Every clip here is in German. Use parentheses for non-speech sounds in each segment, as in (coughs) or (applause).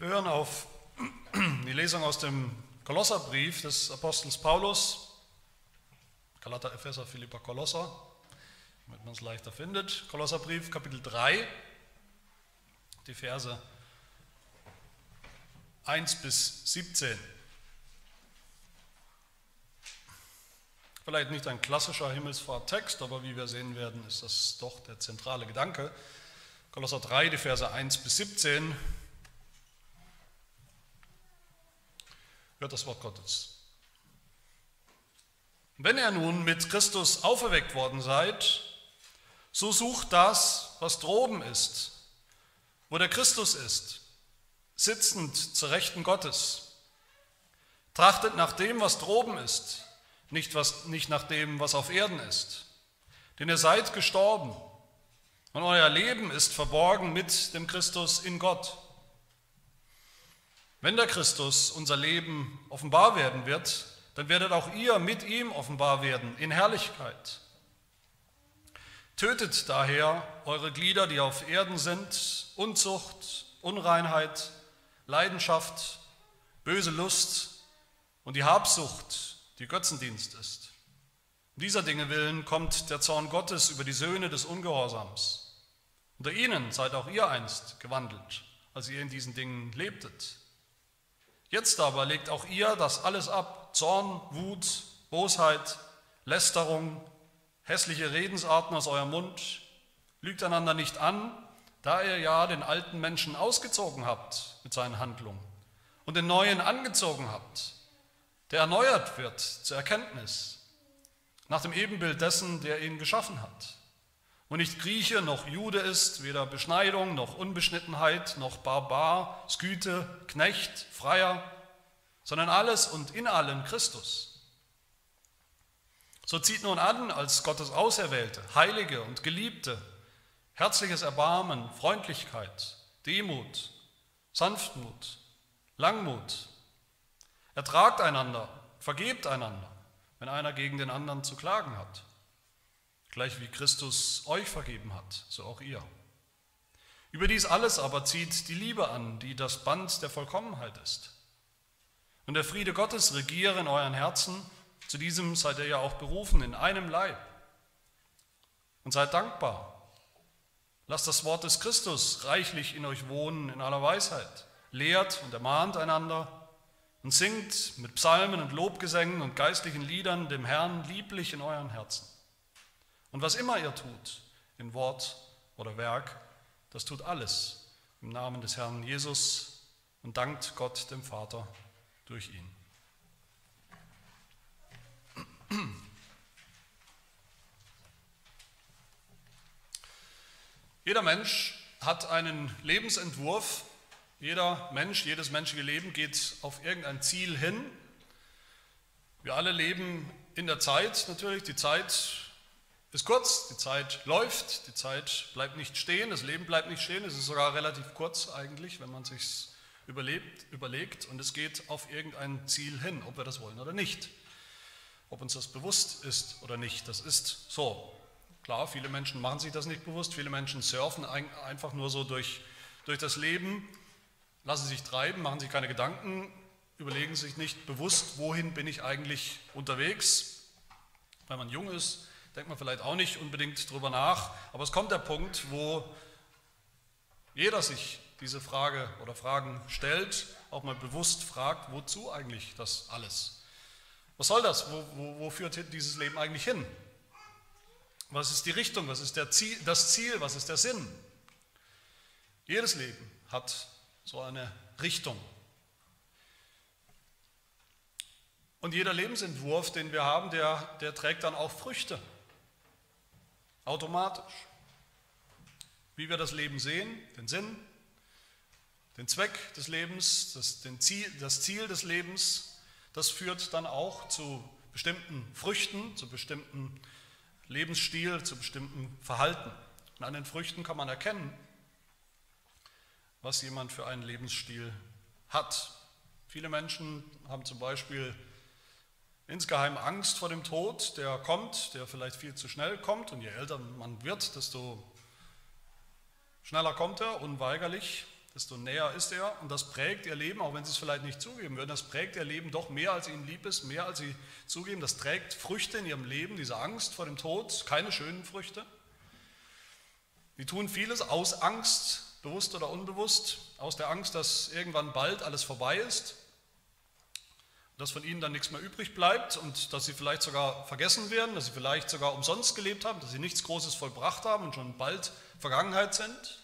Wir hören auf die Lesung aus dem Kolosserbrief des Apostels Paulus, Galater, Epheser, Philippa, Kolosser, damit man es leichter findet. Kolosserbrief, Kapitel 3, die Verse 1 bis 17. Vielleicht nicht ein klassischer Himmelsfahrttext, aber wie wir sehen werden, ist das doch der zentrale Gedanke. Kolosser 3, die Verse 1 bis 17 hört das Wort Gottes. Wenn ihr nun mit Christus auferweckt worden seid, so sucht das, was droben ist, wo der Christus ist, sitzend zur Rechten Gottes. Trachtet nach dem, was droben ist, nicht, was, nicht nach dem, was auf Erden ist. Denn ihr seid gestorben und euer Leben ist verborgen mit dem Christus in Gott. Wenn der Christus unser Leben offenbar werden wird, dann werdet auch ihr mit ihm offenbar werden in Herrlichkeit. Tötet daher eure Glieder, die auf Erden sind, Unzucht, Unreinheit, Leidenschaft, böse Lust und die Habsucht, die Götzendienst ist. Um dieser Dinge willen kommt der Zorn Gottes über die Söhne des Ungehorsams. Unter ihnen seid auch ihr einst gewandelt, als ihr in diesen Dingen lebtet. Jetzt aber legt auch ihr das alles ab, Zorn, Wut, Bosheit, Lästerung, hässliche Redensarten aus eurem Mund, lügt einander nicht an, da ihr ja den alten Menschen ausgezogen habt mit seinen Handlungen und den neuen angezogen habt, der erneuert wird zur Erkenntnis, nach dem Ebenbild dessen, der ihn geschaffen hat. Und nicht Grieche noch Jude ist, weder Beschneidung noch Unbeschnittenheit noch Barbar, Sküte, Knecht, Freier, sondern alles und in allem Christus. So zieht nun an als Gottes Auserwählte, Heilige und Geliebte, herzliches Erbarmen, Freundlichkeit, Demut, Sanftmut, Langmut. Ertragt einander, vergebt einander, wenn einer gegen den anderen zu klagen hat gleich wie Christus euch vergeben hat, so auch ihr. Über dies alles aber zieht die Liebe an, die das Band der Vollkommenheit ist. Und der Friede Gottes regiere in euren Herzen, zu diesem seid ihr ja auch berufen, in einem Leib. Und seid dankbar. Lasst das Wort des Christus reichlich in euch wohnen in aller Weisheit. Lehrt und ermahnt einander und singt mit Psalmen und Lobgesängen und geistlichen Liedern dem Herrn lieblich in euren Herzen und was immer ihr tut, in Wort oder Werk, das tut alles im Namen des Herrn Jesus und dankt Gott dem Vater durch ihn. Jeder Mensch hat einen Lebensentwurf. Jeder Mensch, jedes menschliche Leben geht auf irgendein Ziel hin. Wir alle leben in der Zeit natürlich. Die Zeit ist kurz, die Zeit läuft, die Zeit bleibt nicht stehen, das Leben bleibt nicht stehen, es ist sogar relativ kurz eigentlich, wenn man sich überlebt, überlegt und es geht auf irgendein Ziel hin, ob wir das wollen oder nicht. Ob uns das bewusst ist oder nicht, das ist so. Klar, viele Menschen machen sich das nicht bewusst, viele Menschen surfen einfach nur so durch, durch das Leben, lassen sich treiben, machen sich keine Gedanken, überlegen sich nicht bewusst, wohin bin ich eigentlich unterwegs. Wenn man jung ist, denkt man vielleicht auch nicht unbedingt drüber nach, aber es kommt der Punkt, wo jeder sich diese Frage oder Fragen stellt, auch mal bewusst fragt, wozu eigentlich das alles? Was soll das? Wo, wo, wo führt dieses Leben eigentlich hin? Was ist die Richtung? Was ist Ziel, das Ziel? Was ist der Sinn? Jedes Leben hat so eine Richtung. Und jeder Lebensentwurf, den wir haben, der, der trägt dann auch Früchte. Automatisch. Wie wir das Leben sehen, den Sinn, den Zweck des Lebens, das, Ziel, das Ziel des Lebens, das führt dann auch zu bestimmten Früchten, zu bestimmten Lebensstil, zu bestimmten Verhalten. Und an den Früchten kann man erkennen, was jemand für einen Lebensstil hat. Viele Menschen haben zum Beispiel insgeheim Angst vor dem Tod, der kommt, der vielleicht viel zu schnell kommt. Und je älter man wird, desto schneller kommt er, unweigerlich. desto näher ist er und das prägt ihr Leben, auch wenn sie es vielleicht nicht zugeben würden, das prägt ihr Leben doch mehr, als ihnen lieb ist, mehr als sie zugeben. Das trägt Früchte in ihrem Leben, diese Angst vor dem Tod, keine schönen Früchte. Die tun vieles aus Angst, bewusst oder unbewusst, aus der Angst, dass irgendwann bald alles vorbei ist, dass von ihnen dann nichts mehr übrig bleibt und dass sie vielleicht sogar vergessen werden, dass sie vielleicht sogar umsonst gelebt haben, dass sie nichts Großes vollbracht haben und schon bald Vergangenheit sind.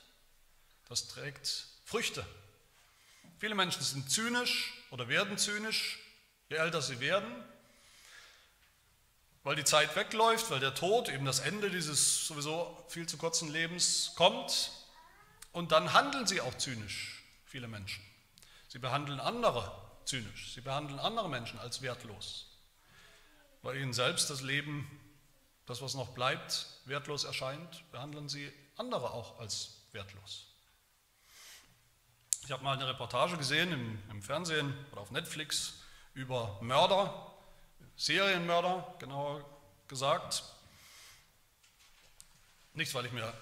Das trägt Früchte. Viele Menschen sind zynisch oder werden zynisch, je älter sie werden, weil die Zeit wegläuft, weil der Tod, eben das Ende dieses sowieso viel zu kurzen Lebens kommt. Und dann handeln sie auch zynisch, viele Menschen. Sie behandeln andere zynisch, sie behandeln andere Menschen als wertlos, weil ihnen selbst das Leben, das was noch bleibt, wertlos erscheint, behandeln sie andere auch als wertlos. Ich habe mal eine Reportage gesehen im, im, Fernsehen oder auf Netflix über Mörder, Serienmörder, genauer gesagt. Nicht, weil ich mir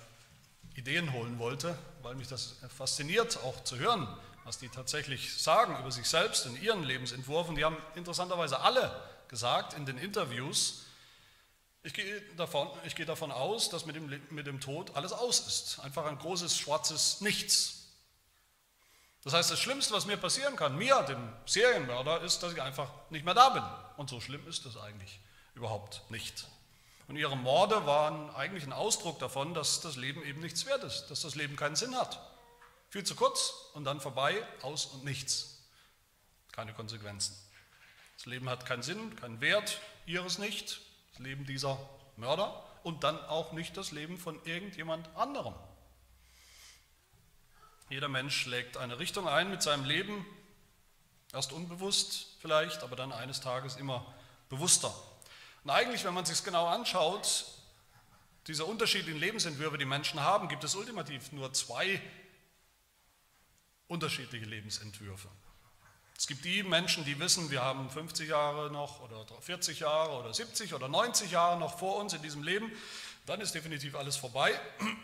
Ideen holen wollte, weil mich das fasziniert, auch zu hören, was die tatsächlich sagen über sich selbst in ihren Lebensentwurfen. Die haben interessanterweise alle gesagt in den Interviews, ich gehe davon, ich gehe davon aus, dass mit dem, mit dem Tod alles aus ist. Einfach ein großes schwarzes Nichts. Das heißt, das Schlimmste, was mir passieren kann, mir, dem Serienmörder, ist, dass ich einfach nicht mehr da bin. Und so schlimm ist das eigentlich überhaupt nicht. Und ihre Morde waren eigentlich ein Ausdruck davon, dass das Leben eben nichts wert ist, dass das Leben keinen Sinn hat. Viel zu kurz und dann vorbei, aus und nichts. Keine Konsequenzen. Das Leben hat keinen Sinn, keinen Wert, ihres nicht, das Leben dieser Mörder und dann auch nicht das Leben von irgendjemand anderem. Jeder Mensch schlägt eine Richtung ein mit seinem Leben, erst unbewusst vielleicht, aber dann eines Tages immer bewusster. Und eigentlich, wenn man sich genau anschaut, diese unterschiedlichen Lebensentwürfe, die Menschen haben, gibt es ultimativ nur zwei unterschiedliche Lebensentwürfe. Es gibt die Menschen, die wissen, wir haben 50 Jahre noch oder 40 Jahre oder 70 oder 90 Jahre noch vor uns in diesem Leben, dann ist definitiv alles vorbei.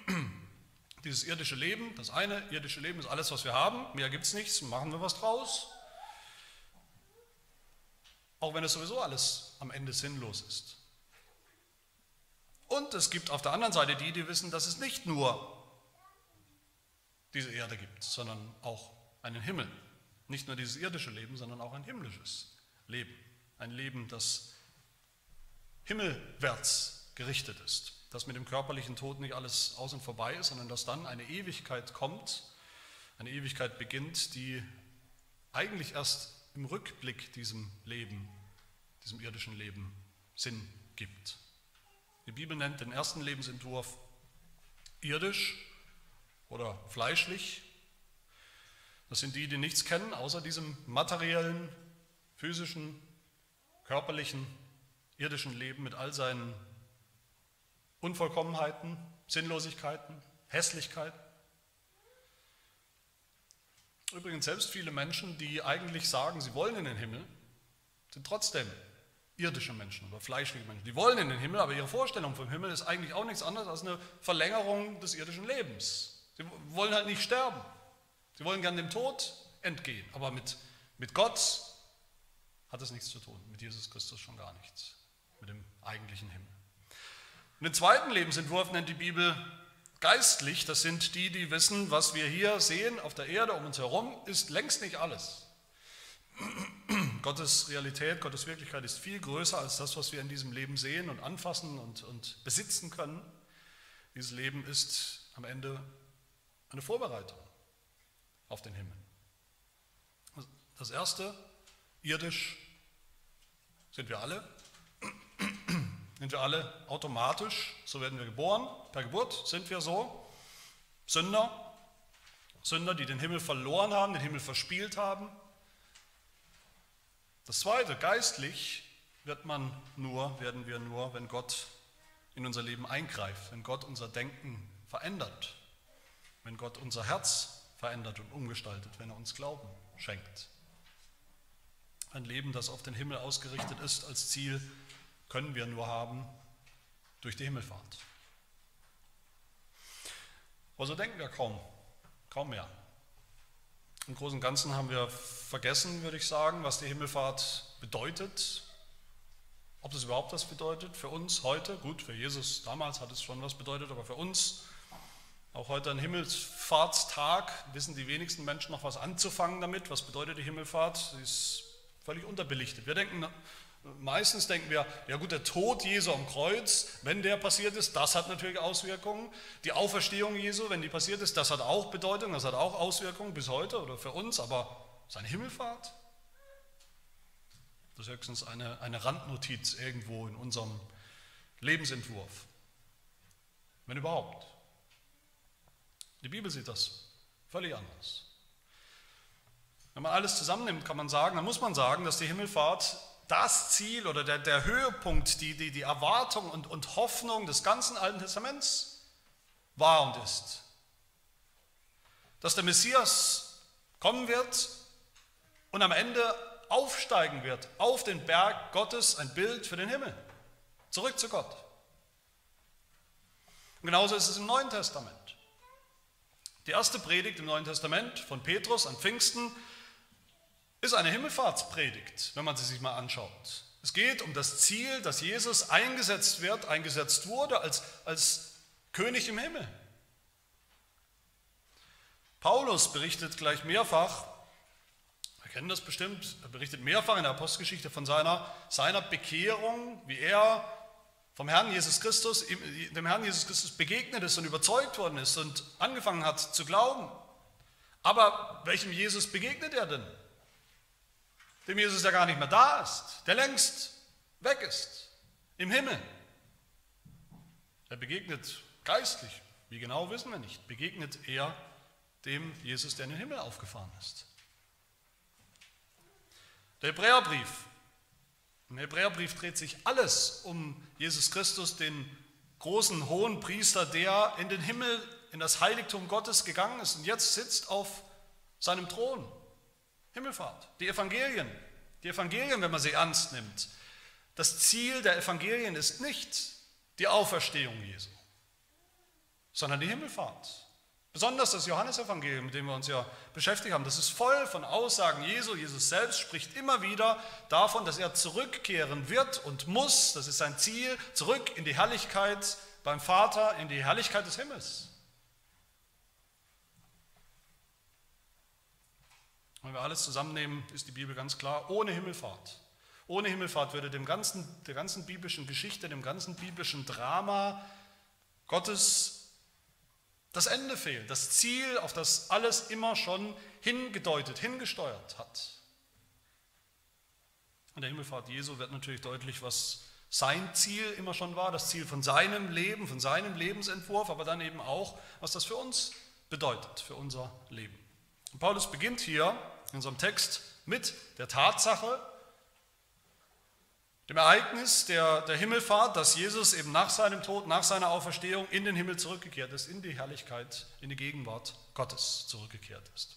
(clears throat) Dieses irdische Leben, das eine irdische Leben ist alles, was wir haben, mehr gibt es nichts, machen wir was draus. Auch wenn es sowieso alles am Ende sinnlos ist. Und es gibt auf der anderen Seite die, die wissen, dass es nicht nur diese Erde gibt, sondern auch einen Himmel. Nicht nur dieses irdische Leben, sondern auch ein himmlisches Leben. Ein Leben, das himmelwärts gerichtet ist dass mit dem körperlichen Tod nicht alles aus und vorbei ist, sondern dass dann eine Ewigkeit kommt, eine Ewigkeit beginnt, die eigentlich erst im Rückblick diesem Leben, diesem irdischen Leben Sinn gibt. Die Bibel nennt den ersten Lebensentwurf irdisch oder fleischlich. Das sind die, die nichts kennen, außer diesem materiellen, physischen, körperlichen, irdischen Leben mit all seinen Unvollkommenheiten, Sinnlosigkeiten, Hässlichkeiten. Übrigens, selbst viele Menschen, die eigentlich sagen, sie wollen in den Himmel, sind trotzdem irdische Menschen oder fleischliche Menschen. Die wollen in den Himmel, aber ihre Vorstellung vom Himmel ist eigentlich auch nichts anderes als eine Verlängerung des irdischen Lebens. Sie wollen halt nicht sterben. Sie wollen gern dem Tod entgehen, aber mit, mit Gott hat es nichts zu tun, mit Jesus Christus schon gar nichts, mit dem eigentlichen Himmel. Und den zweiten Lebensentwurf nennt die Bibel geistlich. Das sind die, die wissen, was wir hier sehen auf der Erde um uns herum, ist längst nicht alles. (clears throat) Gottes Realität, Gottes Wirklichkeit ist viel größer als das, was wir in diesem Leben sehen und anfassen und, und besitzen können. Dieses Leben ist am Ende eine Vorbereitung auf den Himmel. Das erste, irdisch sind wir alle, sind wir alle automatisch, so werden wir geboren, per Geburt sind wir so, Sünder, Sünder, die den Himmel verloren haben, den Himmel verspielt haben. Das zweite, geistlich wird man nur, werden wir nur, wenn Gott in unser Leben eingreift, wenn Gott unser Denken verändert, wenn Gott unser Herz verändert und umgestaltet, wenn er uns Glauben schenkt. Ein Leben, das auf den Himmel ausgerichtet ist als Ziel können wir nur haben durch die Himmelfahrt. Aber so denken wir kaum, kaum mehr. Im Großen und Ganzen haben wir vergessen, würde ich sagen, was die Himmelfahrt bedeutet. Ob das überhaupt was bedeutet für uns heute. Gut, für Jesus damals hat es schon was bedeutet, aber für uns, auch heute ein Himmelfahrtstag, wissen die wenigsten Menschen noch was anzufangen damit. Was bedeutet die Himmelfahrt? Sie ist völlig unterbelichtet. Wir denken Meistens denken wir, ja gut, der Tod Jesu am Kreuz, wenn der passiert ist, das hat natürlich Auswirkungen. Die Auferstehung Jesu, wenn die passiert ist, das hat auch Bedeutung, das hat auch Auswirkungen bis heute oder für uns, aber seine Himmelfahrt, das ist höchstens eine, eine Randnotiz irgendwo in unserem Lebensentwurf. Wenn überhaupt. Die Bibel sieht das völlig anders. Wenn man alles zusammennimmt, kann man sagen, dann muss man sagen, dass die Himmelfahrt das Ziel oder der, der Höhepunkt, die, die, die Erwartung und, und Hoffnung des ganzen Alten Testaments war und ist. Dass der Messias kommen wird und am Ende aufsteigen wird auf den Berg Gottes, ein Bild für den Himmel, zurück zu Gott. Und genauso ist es im Neuen Testament. Die erste Predigt im Neuen Testament von Petrus an Pfingsten ist eine Himmelfahrtspredigt, wenn man sie sich mal anschaut. Es geht um das Ziel, dass Jesus eingesetzt wird, eingesetzt wurde als, als König im Himmel. Paulus berichtet gleich mehrfach, wir kennen das bestimmt, er berichtet mehrfach in der Apostelgeschichte von seiner, seiner Bekehrung, wie er vom Herrn Jesus Christus, dem Herrn Jesus Christus begegnet ist und überzeugt worden ist und angefangen hat zu glauben. Aber welchem Jesus begegnet er denn? dem Jesus ja gar nicht mehr da ist, der längst weg ist, im Himmel. Er begegnet geistlich, wie genau wissen wir nicht, begegnet er dem Jesus, der in den Himmel aufgefahren ist. Der Hebräerbrief. Im Hebräerbrief dreht sich alles um Jesus Christus, den großen hohen Priester, der in den Himmel, in das Heiligtum Gottes gegangen ist und jetzt sitzt auf seinem Thron. Himmelfahrt, die Evangelien. Die Evangelien, wenn man sie ernst nimmt. Das Ziel der Evangelien ist nicht die Auferstehung Jesu, sondern die Himmelfahrt. Besonders das Johannesevangelium, mit dem wir uns ja beschäftigt haben, das ist voll von Aussagen Jesu. Jesus selbst spricht immer wieder davon, dass er zurückkehren wird und muss, das ist sein Ziel, zurück in die Herrlichkeit beim Vater, in die Herrlichkeit des Himmels. Wenn wir alles zusammennehmen, ist die Bibel ganz klar, ohne Himmelfahrt. Ohne Himmelfahrt würde dem ganzen, der ganzen biblischen Geschichte, dem ganzen biblischen Drama Gottes das Ende fehlen, das Ziel, auf das alles immer schon hingedeutet, hingesteuert hat. An der Himmelfahrt Jesu wird natürlich deutlich, was sein Ziel immer schon war, das Ziel von seinem Leben, von seinem Lebensentwurf, aber dann eben auch, was das für uns bedeutet, für unser Leben. Und Paulus beginnt hier in unserem Text mit der Tatsache, dem Ereignis der, der Himmelfahrt, dass Jesus eben nach seinem Tod, nach seiner Auferstehung in den Himmel zurückgekehrt ist, in die Herrlichkeit, in die Gegenwart Gottes zurückgekehrt ist.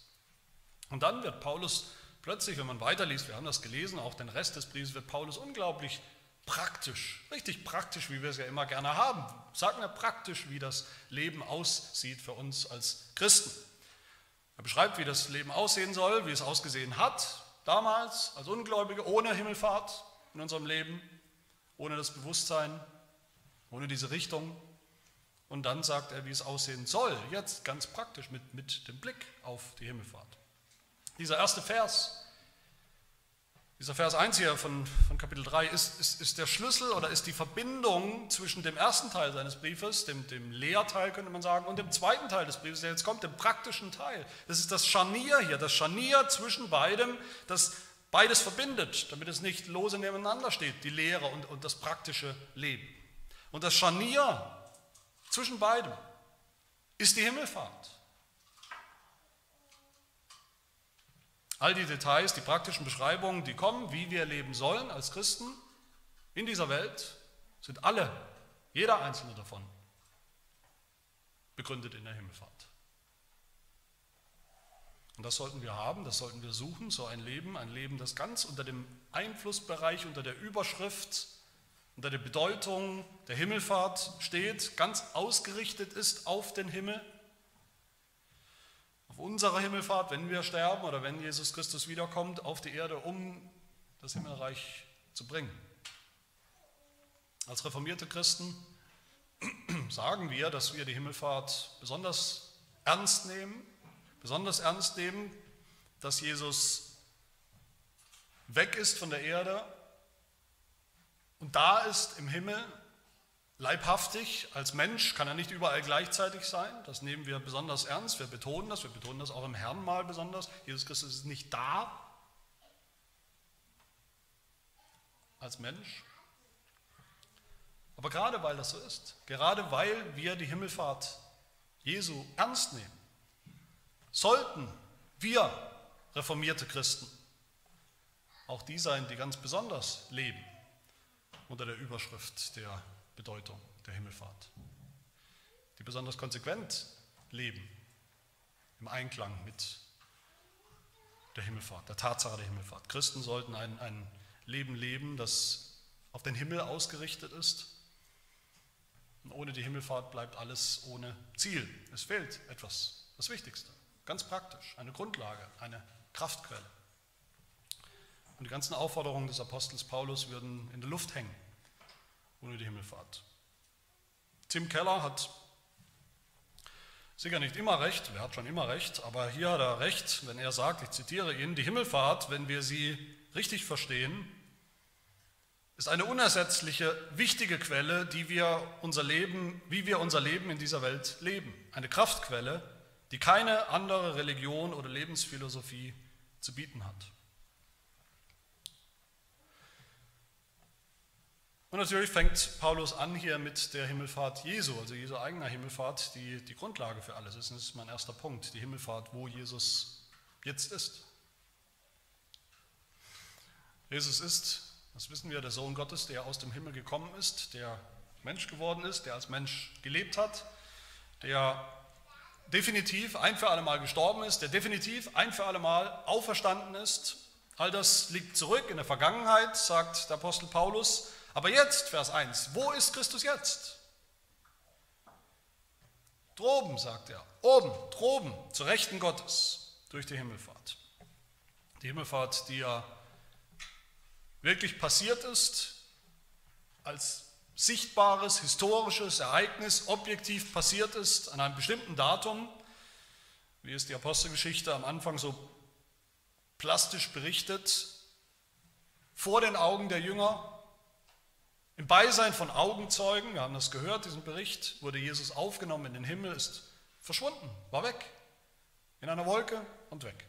Und dann wird Paulus plötzlich, wenn man weiterliest, wir haben das gelesen, auch den Rest des Briefes, wird Paulus unglaublich praktisch, richtig praktisch, wie wir es ja immer gerne haben. Sagen wir praktisch, wie das Leben aussieht für uns als Christen. Er beschreibt, wie das Leben aussehen soll, wie es ausgesehen hat damals als Ungläubige, ohne Himmelfahrt in unserem Leben, ohne das Bewusstsein, ohne diese Richtung. Und dann sagt er, wie es aussehen soll, jetzt ganz praktisch mit, mit dem Blick auf die Himmelfahrt. Dieser erste Vers dieser Vers 1 hier von, von Kapitel 3 ist, ist, ist, der Schlüssel oder ist die Verbindung zwischen dem ersten Teil seines Briefes, dem, dem Lehrteil könnte man sagen, und dem zweiten Teil des Briefes, der jetzt kommt, dem praktischen Teil. Das ist das Scharnier hier, das Scharnier zwischen beidem, das beides verbindet, damit es nicht lose nebeneinander steht, die Lehre und, und das praktische Leben. Und das Scharnier zwischen beidem ist die Himmelfahrt. All die Details, die praktischen Beschreibungen, die kommen, wie wir leben sollen als Christen in dieser Welt, sind alle, jeder einzelne davon, begründet in der Himmelfahrt. Und das sollten wir haben, das sollten wir suchen, so ein Leben, ein Leben, das ganz unter dem Einflussbereich, unter der Überschrift, unter der Bedeutung der Himmelfahrt steht, ganz ausgerichtet ist auf den Himmel auf unserer Himmelfahrt, wenn wir sterben oder wenn Jesus Christus wiederkommt auf die Erde, um das Himmelreich zu bringen. Als reformierte Christen (clears throat) sagen wir, dass wir die Himmelfahrt besonders ernst nehmen, besonders ernst nehmen, dass Jesus weg ist von der Erde und da ist im Himmel leibhaftig, als Mensch kann er nicht überall gleichzeitig sein. Das nehmen wir besonders ernst. Wir betonen das. Wir betonen das auch im Herrn mal besonders. Jesus Christus ist nicht da als Mensch. Aber gerade weil das so ist, gerade weil wir die Himmelfahrt Jesu ernst nehmen, sollten wir reformierte Christen auch die sein, die ganz besonders leben unter der Überschrift der Bedeutung der Himmelfahrt, die besonders konsequent leben im Einklang mit der Himmelfahrt, der Tatsache der Himmelfahrt. Christen sollten ein, ein Leben leben, das auf den Himmel ausgerichtet ist. Und ohne die Himmelfahrt bleibt alles ohne Ziel. Es fehlt etwas, das Wichtigste, ganz praktisch, eine Grundlage, eine Kraftquelle. Und die ganzen Aufforderungen des Apostels Paulus würden in der Luft hängen ohne die Himmelfahrt. Tim Keller hat sicher nicht immer recht, er hat schon immer recht, aber hier hat er recht, wenn er sagt, ich zitiere ihn, die Himmelfahrt, wenn wir sie richtig verstehen, ist eine unersetzliche, wichtige Quelle, die wir unser Leben, wie wir unser Leben in dieser Welt leben. Eine Kraftquelle, die keine andere Religion oder Lebensphilosophie zu bieten hat. Und natürlich fängt Paulus an hier mit der Himmelfahrt Jesu, also Jesu eigener Himmelfahrt, die die Grundlage für alles ist. Das ist mein erster Punkt, die Himmelfahrt, wo Jesus jetzt ist. Jesus ist, das wissen wir, der Sohn Gottes, der aus dem Himmel gekommen ist, der Mensch geworden ist, der als Mensch gelebt hat, der definitiv ein für alle Mal gestorben ist, der definitiv ein für alle Mal auferstanden ist. All das liegt zurück in der Vergangenheit, sagt der Apostel Paulus. Aber jetzt, Vers 1, wo ist Christus jetzt? Droben, sagt er, oben, droben, zur Rechten Gottes, durch die Himmelfahrt. Die Himmelfahrt, die ja wirklich passiert ist, als sichtbares, historisches Ereignis, objektiv passiert ist, an einem bestimmten Datum, wie es die Apostelgeschichte am Anfang so plastisch berichtet, vor den Augen der Jünger, im Beisein von Augenzeugen, wir haben das gehört, diesen Bericht, wurde Jesus aufgenommen in den Himmel, ist verschwunden, war weg, in einer Wolke und weg.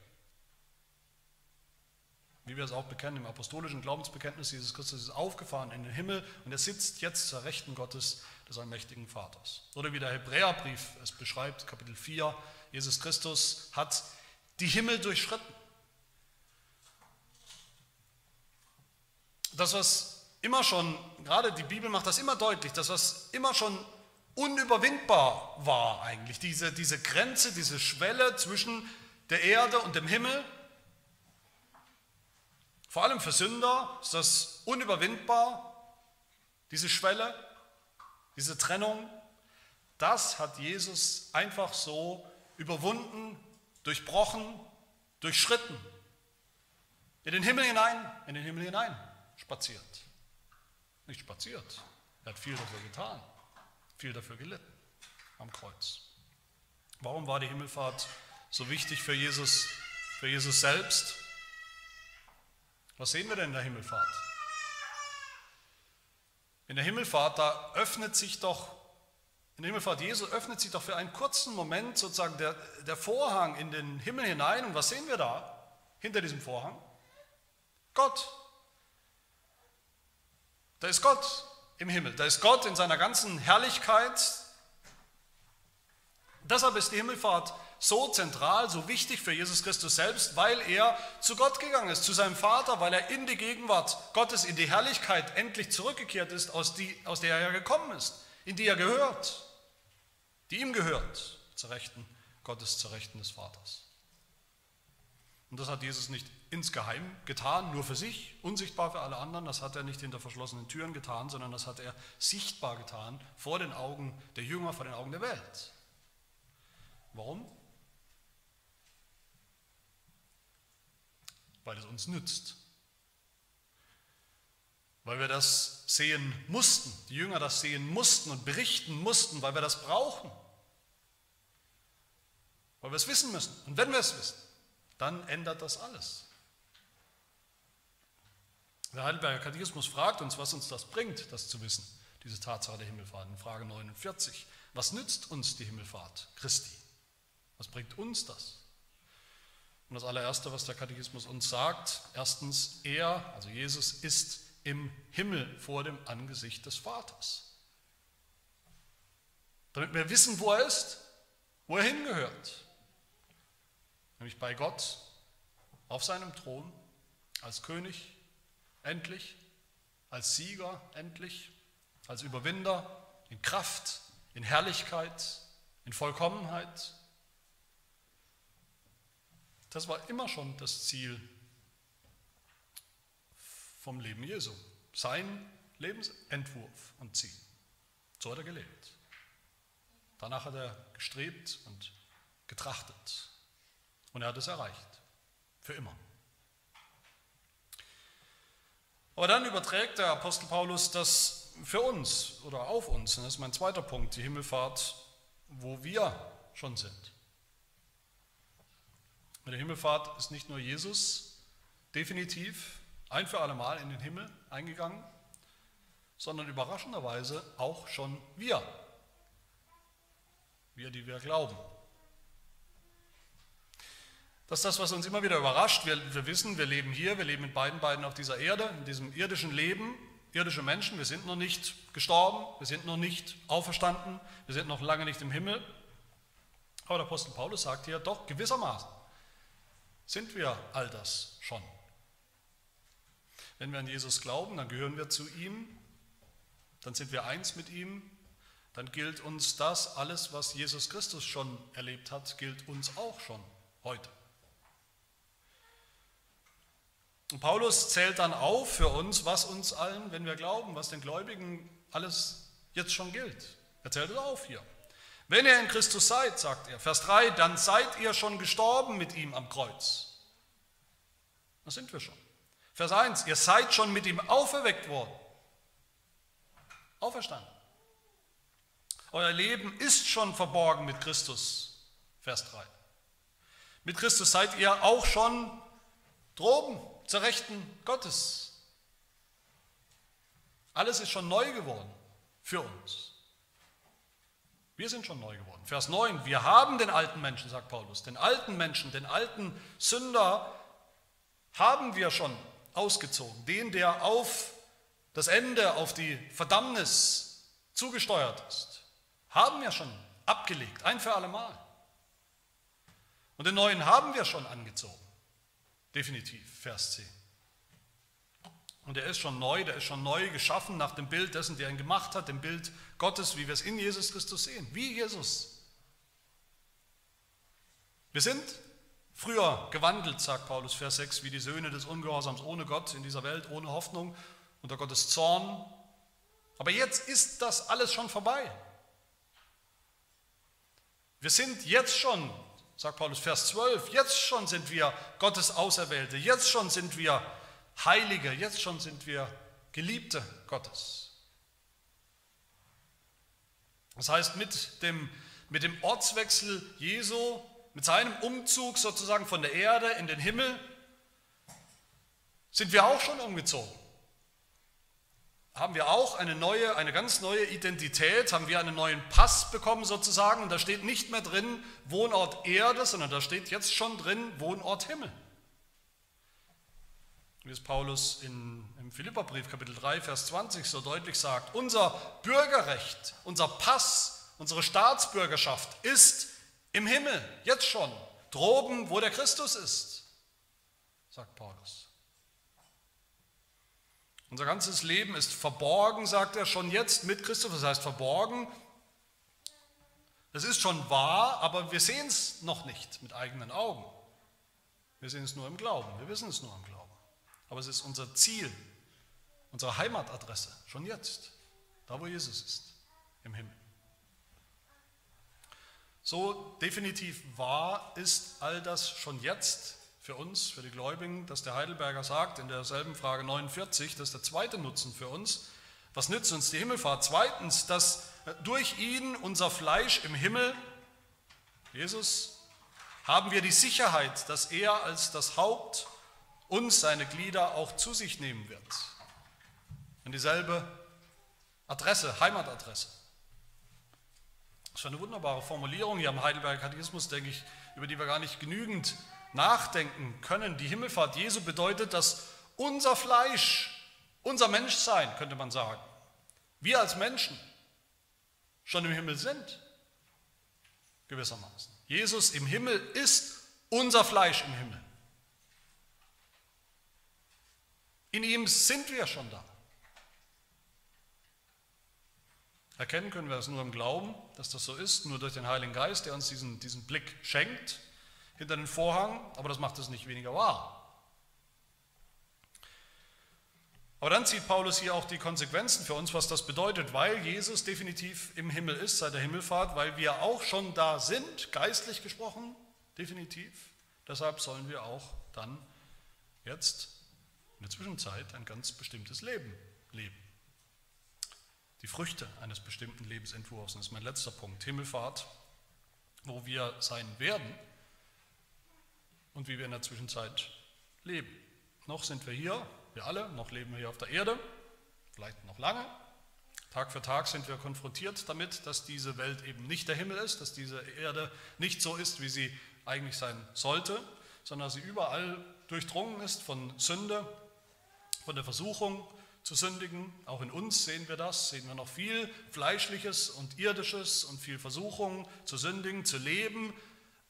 Wie wir es auch bekennen im apostolischen Glaubensbekenntnis, Jesus Christus ist aufgefahren in den Himmel und er sitzt jetzt zur Rechten Gottes des allmächtigen Vaters. Oder wie der Hebräerbrief es beschreibt, Kapitel 4, Jesus Christus hat die Himmel durchschritten. Das, was immer schon, gerade die Bibel macht das immer deutlich, dass was immer schon unüberwindbar war eigentlich, diese, diese Grenze, diese Schwelle zwischen der Erde und dem Himmel, vor allem für Sünder ist das unüberwindbar, diese Schwelle, diese Trennung, das hat Jesus einfach so überwunden, durchbrochen, durchschritten, in den Himmel hinein, in den Himmel hinein spaziert nicht spaziert. Er hat viel dafür getan, viel dafür gelitten am Kreuz. Warum war die Himmelfahrt so wichtig für Jesus, für Jesus selbst? Was sehen wir denn in der Himmelfahrt? In der Himmelfahrt, da öffnet sich doch, in der Himmelfahrt Jesu öffnet sich doch für einen kurzen Moment sozusagen der, der Vorhang in den Himmel hinein. Und was sehen wir da hinter diesem Vorhang? Gott, da ist Gott im Himmel, da ist Gott in seiner ganzen Herrlichkeit. Deshalb ist die Himmelfahrt so zentral, so wichtig für Jesus Christus selbst, weil er zu Gott gegangen ist, zu seinem Vater, weil er in die Gegenwart Gottes, in die Herrlichkeit endlich zurückgekehrt ist, aus, die, aus der er gekommen ist, in die er gehört, die ihm gehört, zur Rechten Gottes, zur Rechten des Vaters. Und das hat Jesus nicht insgeheim getan, nur für sich, unsichtbar für alle anderen. Das hat er nicht hinter verschlossenen Türen getan, sondern das hat er sichtbar getan vor den Augen der Jünger, vor den Augen der Welt. Warum? Weil es uns nützt. Weil wir das sehen mussten, die Jünger das sehen mussten und berichten mussten, weil wir das brauchen. Weil wir es wissen müssen. Und wenn wir es wissen, dann ändert das alles. Der Heidelberger Katechismus fragt uns, was uns das bringt, das zu wissen, diese Tatsache der Himmelfahrt. In Frage 49. Was nützt uns die Himmelfahrt Christi? Was bringt uns das? Und das allererste, was der Katechismus uns sagt, erstens, er, also Jesus, ist im Himmel vor dem Angesicht des Vaters. Damit wir wissen, wo er ist, wo er hingehört. Nämlich bei Gott auf seinem Thron, als König endlich, als Sieger endlich, als Überwinder in Kraft, in Herrlichkeit, in Vollkommenheit. Das war immer schon das Ziel vom Leben Jesu, sein Lebensentwurf und Ziel. So hat er gelebt. Danach hat er gestrebt und getrachtet. Und er hat es erreicht. Für immer. Aber dann überträgt der Apostel Paulus das für uns oder auf uns. Und das ist mein zweiter Punkt, die Himmelfahrt, wo wir schon sind. Mit der Himmelfahrt ist nicht nur Jesus definitiv ein für alle Mal in den Himmel eingegangen, sondern überraschenderweise auch schon wir. Wir, die wir glauben. Das ist das, was uns immer wieder überrascht. Wir, wir wissen, wir leben hier, wir leben mit beiden Beinen auf dieser Erde, in diesem irdischen Leben, irdische Menschen. Wir sind noch nicht gestorben, wir sind noch nicht auferstanden, wir sind noch lange nicht im Himmel. Aber der Apostel Paulus sagt hier, doch gewissermaßen sind wir all das schon. Wenn wir an Jesus glauben, dann gehören wir zu ihm, dann sind wir eins mit ihm, dann gilt uns das, alles, was Jesus Christus schon erlebt hat, gilt uns auch schon heute. Und Paulus zählt dann auf für uns, was uns allen, wenn wir glauben, was den Gläubigen alles jetzt schon gilt. Er zählt es auf hier. Wenn ihr in Christus seid, sagt er, Vers 3, dann seid ihr schon gestorben mit ihm am Kreuz. Das sind wir schon. Vers 1, ihr seid schon mit ihm auferweckt worden. Auferstanden. Euer Leben ist schon verborgen mit Christus. Vers 3. Mit Christus seid ihr auch schon droben zur Rechten Gottes. Alles ist schon neu geworden für uns. Wir sind schon neu geworden. Vers 9, wir haben den alten Menschen, sagt Paulus, den alten Menschen, den alten Sünder haben wir schon ausgezogen. Den, der auf das Ende, auf die Verdammnis zugesteuert ist, haben wir schon abgelegt, ein für alle Mal. Und den neuen haben wir schon angezogen. Definitiv, Vers 10. Und er ist schon neu, der ist schon neu geschaffen nach dem Bild dessen, der ihn gemacht hat, dem Bild Gottes, wie wir es in Jesus Christus sehen, wie Jesus. Wir sind früher gewandelt, sagt Paulus Vers 6, wie die Söhne des Ungehorsams ohne Gott in dieser Welt, ohne Hoffnung, unter Gottes Zorn. Aber jetzt ist das alles schon vorbei. Wir sind jetzt schon sagt Paulus Vers 12, jetzt schon sind wir Gottes Auserwählte, jetzt schon sind wir Heilige, jetzt schon sind wir Geliebte Gottes. Das heißt, mit dem, mit dem Ortswechsel Jesu, mit seinem Umzug sozusagen von der Erde in den Himmel, sind wir auch schon umgezogen haben wir auch eine neue, eine ganz neue Identität, haben wir einen neuen Pass bekommen sozusagen und da steht nicht mehr drin Wohnort Erde, sondern da steht jetzt schon drin Wohnort Himmel. Wie es Paulus in, im Philipperbrief Kapitel 3 Vers 20 so deutlich sagt, unser Bürgerrecht, unser Pass, unsere Staatsbürgerschaft ist im Himmel, jetzt schon, droben, wo der Christus ist, sagt Paulus. Unser ganzes Leben ist verborgen, sagt er schon jetzt mit Christus. Das heißt verborgen. Es ist schon wahr, aber wir sehen es noch nicht mit eigenen Augen. Wir sehen es nur im Glauben. Wir wissen es nur im Glauben. Aber es ist unser Ziel, unsere Heimatadresse, schon jetzt, da wo Jesus ist, im Himmel. So definitiv wahr ist all das schon jetzt für uns, für die Gläubigen, dass der Heidelberger sagt in derselben Frage 49, das ist der zweite Nutzen für uns. Was nützt uns die Himmelfahrt? Zweitens, dass durch ihn unser Fleisch im Himmel, Jesus, haben wir die Sicherheit, dass er als das Haupt uns seine Glieder auch zu sich nehmen wird. In dieselbe Adresse, Heimatadresse. Das ist eine wunderbare Formulierung hier am Heidelberger Katechismus, denke ich, über die wir gar nicht genügend nachdenken können. Die Himmelfahrt Jesu bedeutet, dass unser Fleisch, unser Menschsein, könnte man sagen, wir als Menschen schon im Himmel sind, gewissermaßen. Jesus im Himmel ist unser Fleisch im Himmel. In ihm sind wir schon da. Erkennen können wir das nur im Glauben, dass das so ist, nur durch den Heiligen Geist, der uns diesen, diesen Blick schenkt hinter den Vorhang, aber das macht es nicht weniger wahr. Aber dann zieht Paulus hier auch die Konsequenzen für uns, was das bedeutet, weil Jesus definitiv im Himmel ist seit der Himmelfahrt, weil wir auch schon da sind, geistlich gesprochen, definitiv. Deshalb sollen wir auch dann jetzt in der Zwischenzeit ein ganz bestimmtes Leben leben. Die Früchte eines bestimmten Lebensentwurfs, das ist mein letzter Punkt, Himmelfahrt, wo wir sein werden und wie wir in der Zwischenzeit leben. Noch sind wir hier, wir alle, noch leben wir hier auf der Erde, vielleicht noch lange. Tag für Tag sind wir konfrontiert damit, dass diese Welt eben nicht der Himmel ist, dass diese Erde nicht so ist, wie sie eigentlich sein sollte, sondern sie überall durchdrungen ist von Sünde, von der Versuchung zu sündigen. Auch in uns sehen wir das, sehen wir noch viel Fleischliches und Irdisches und viel Versuchung zu sündigen, zu leben,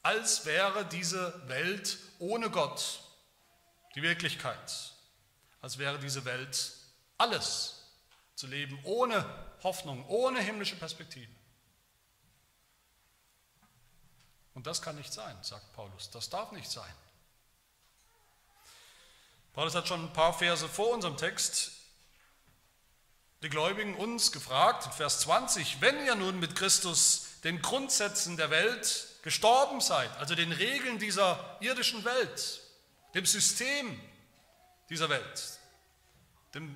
als wäre diese Welt ohne Gott die Wirklichkeit, als wäre diese Welt alles zu leben, ohne Hoffnung, ohne himmlische Perspektive. Und das kann nicht sein, sagt Paulus, das darf nicht sein. Paulus hat schon ein paar Verse vor unserem Text die Gläubigen uns gefragt, Vers 20, wenn ihr nun mit Christus den Grundsätzen der Welt gestorben seid, also den Regeln dieser irdischen Welt, dem System dieser Welt, dem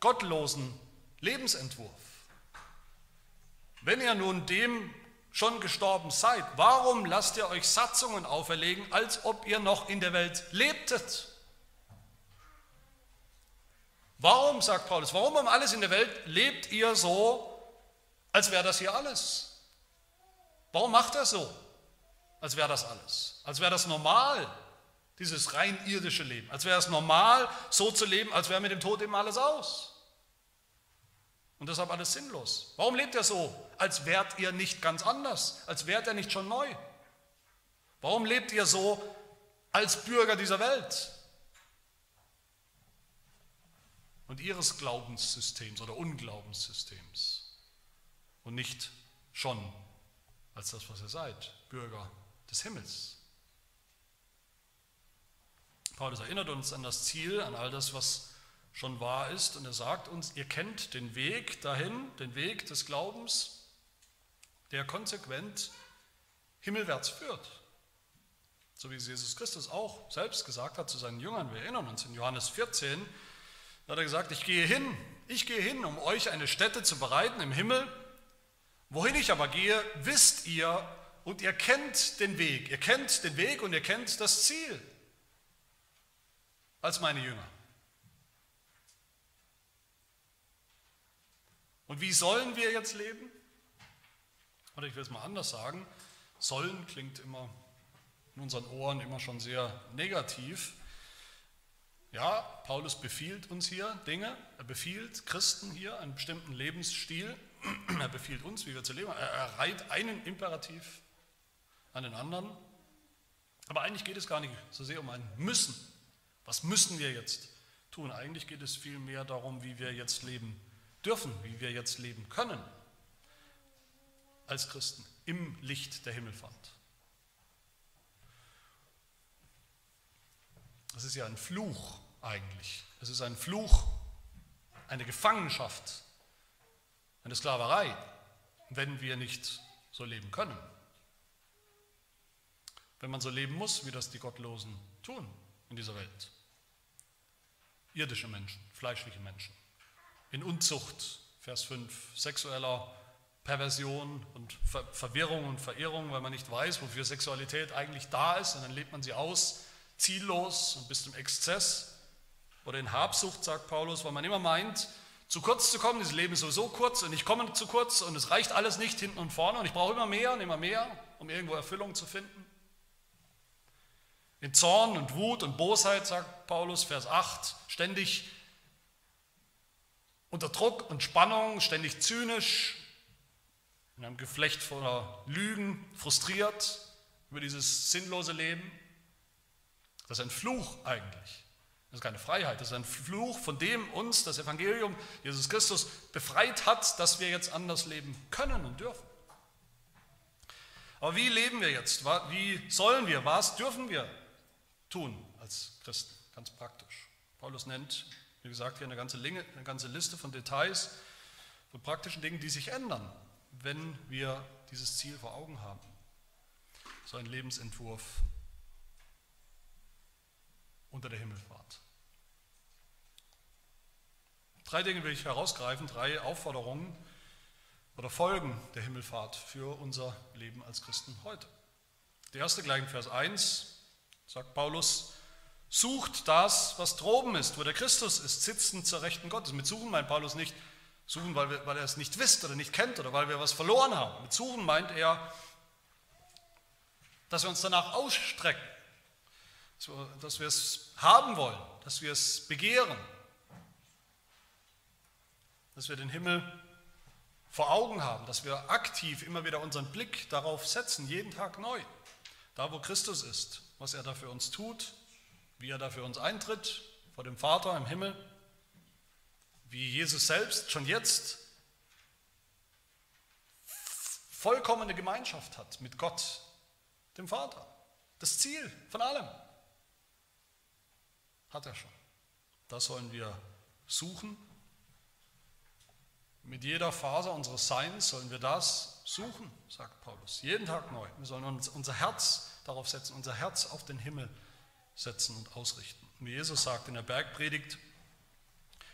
gottlosen Lebensentwurf. Wenn ihr nun dem schon gestorben seid, warum lasst ihr euch Satzungen auferlegen, als ob ihr noch in der Welt lebtet? Warum, sagt Paulus, warum um alles in der Welt lebt ihr so, als wäre das hier alles? Warum macht er so? als wäre das alles, als wäre das normal, dieses rein irdische Leben, als wäre es normal, so zu leben, als wäre mit dem Tod eben alles aus. Und deshalb alles sinnlos. Warum lebt er so, als wärt ihr nicht ganz anders, als wärt er nicht schon neu? Warum lebt ihr so als Bürger dieser Welt und ihres Glaubenssystems oder Unglaubenssystems und nicht schon als das, was ihr seid, Bürger des Himmels. Paulus erinnert uns an das Ziel, an all das, was schon wahr ist, und er sagt uns, ihr kennt den Weg dahin, den Weg des Glaubens, der konsequent himmelwärts führt. So wie es Jesus Christus auch selbst gesagt hat zu seinen Jüngern. Wir erinnern uns in Johannes 14, da hat er gesagt, ich gehe hin, ich gehe hin, um euch eine Stätte zu bereiten im Himmel. Wohin ich aber gehe, wisst ihr und ihr kennt den Weg. Ihr kennt den Weg und ihr kennt das Ziel als meine Jünger. Und wie sollen wir jetzt leben? Oder ich will es mal anders sagen. Sollen klingt immer in unseren Ohren immer schon sehr negativ. Ja, Paulus befiehlt uns hier Dinge. Er befiehlt Christen hier einen bestimmten Lebensstil. (clears throat) Er befiehlt uns, wie wir zu leben. Er reiht einen Imperativ an den anderen. Aber eigentlich geht es gar nicht so sehr um ein Müssen. Was müssen wir jetzt tun? Eigentlich geht es vielmehr darum, wie wir jetzt leben dürfen, wie wir jetzt leben können als Christen im Licht der Himmelfahrt. Das ist ja ein Fluch eigentlich. Es ist ein Fluch, eine Gefangenschaft, eine Sklaverei, wenn wir nicht so leben können. wenn man so leben muss, wie das die Gottlosen tun in dieser Welt. Irdische Menschen, fleischliche Menschen. In Unzucht, Vers 5, sexueller Perversion und Ver Verwirrung und Verirrung, weil man nicht weiß, wofür Sexualität eigentlich da ist, und dann lebt man sie aus, ziellos und bis zum Exzess. Oder in Habsucht, sagt Paulus, weil man immer meint, zu kurz zu kommen, dieses Leben ist sowieso kurz und ich komme zu kurz und es reicht alles nicht hinten und vorne und ich brauche immer mehr und immer mehr, um irgendwo Erfüllung zu finden. In Zorn und Wut und Bosheit, sagt Paulus, Vers 8, ständig unter Druck und Spannung, ständig zynisch, in einem Geflecht voller Lügen, frustriert über dieses sinnlose Leben. Das ist ein Fluch eigentlich. Das ist keine Freiheit, das ist ein Fluch, von dem uns das Evangelium Jesus Christus befreit hat, dass wir jetzt anders leben können und dürfen. Aber wie leben wir jetzt? Wie sollen wir? Was dürfen wir tun als Christen? Ganz praktisch. Paulus nennt, wie gesagt, hier eine ganze, Linge, eine ganze Liste von Details, von praktischen Dingen, die sich ändern, wenn wir dieses Ziel vor Augen haben. So ein Lebensentwurf unter der Himmelfahrt. Drei Dinge will ich herausgreifen, drei Aufforderungen oder Folgen der Himmelfahrt für unser Leben als Christen heute. Der erste gleich in Vers 1 sagt Paulus, sucht das, was droben ist, wo der Christus ist, sitzend zur Rechten Gottes. Mit suchen meint Paulus nicht, suchen, weil, wir, weil er es nicht wisst oder nicht kennt oder weil wir was verloren haben. Mit suchen meint er, dass wir uns danach ausstrecken, dass wir es haben wollen, dass wir es begehren, dass wir den Himmel vor Augen haben, dass wir aktiv immer wieder unseren Blick darauf setzen, jeden Tag neu, da wo Christus ist, was er da für uns tut, wie er da für uns eintritt vor dem Vater im Himmel, wie Jesus selbst schon jetzt vollkommene Gemeinschaft hat mit Gott, dem Vater. Das Ziel von allem hat er schon. Das sollen wir suchen. Mit jeder Faser unseres Seins sollen wir das suchen, sagt Paulus. Jeden Tag neu. Wir sollen uns unser Herz darauf setzen, unser Herz auf den Himmel setzen und ausrichten. Wie Jesus sagt in der Bergpredigt,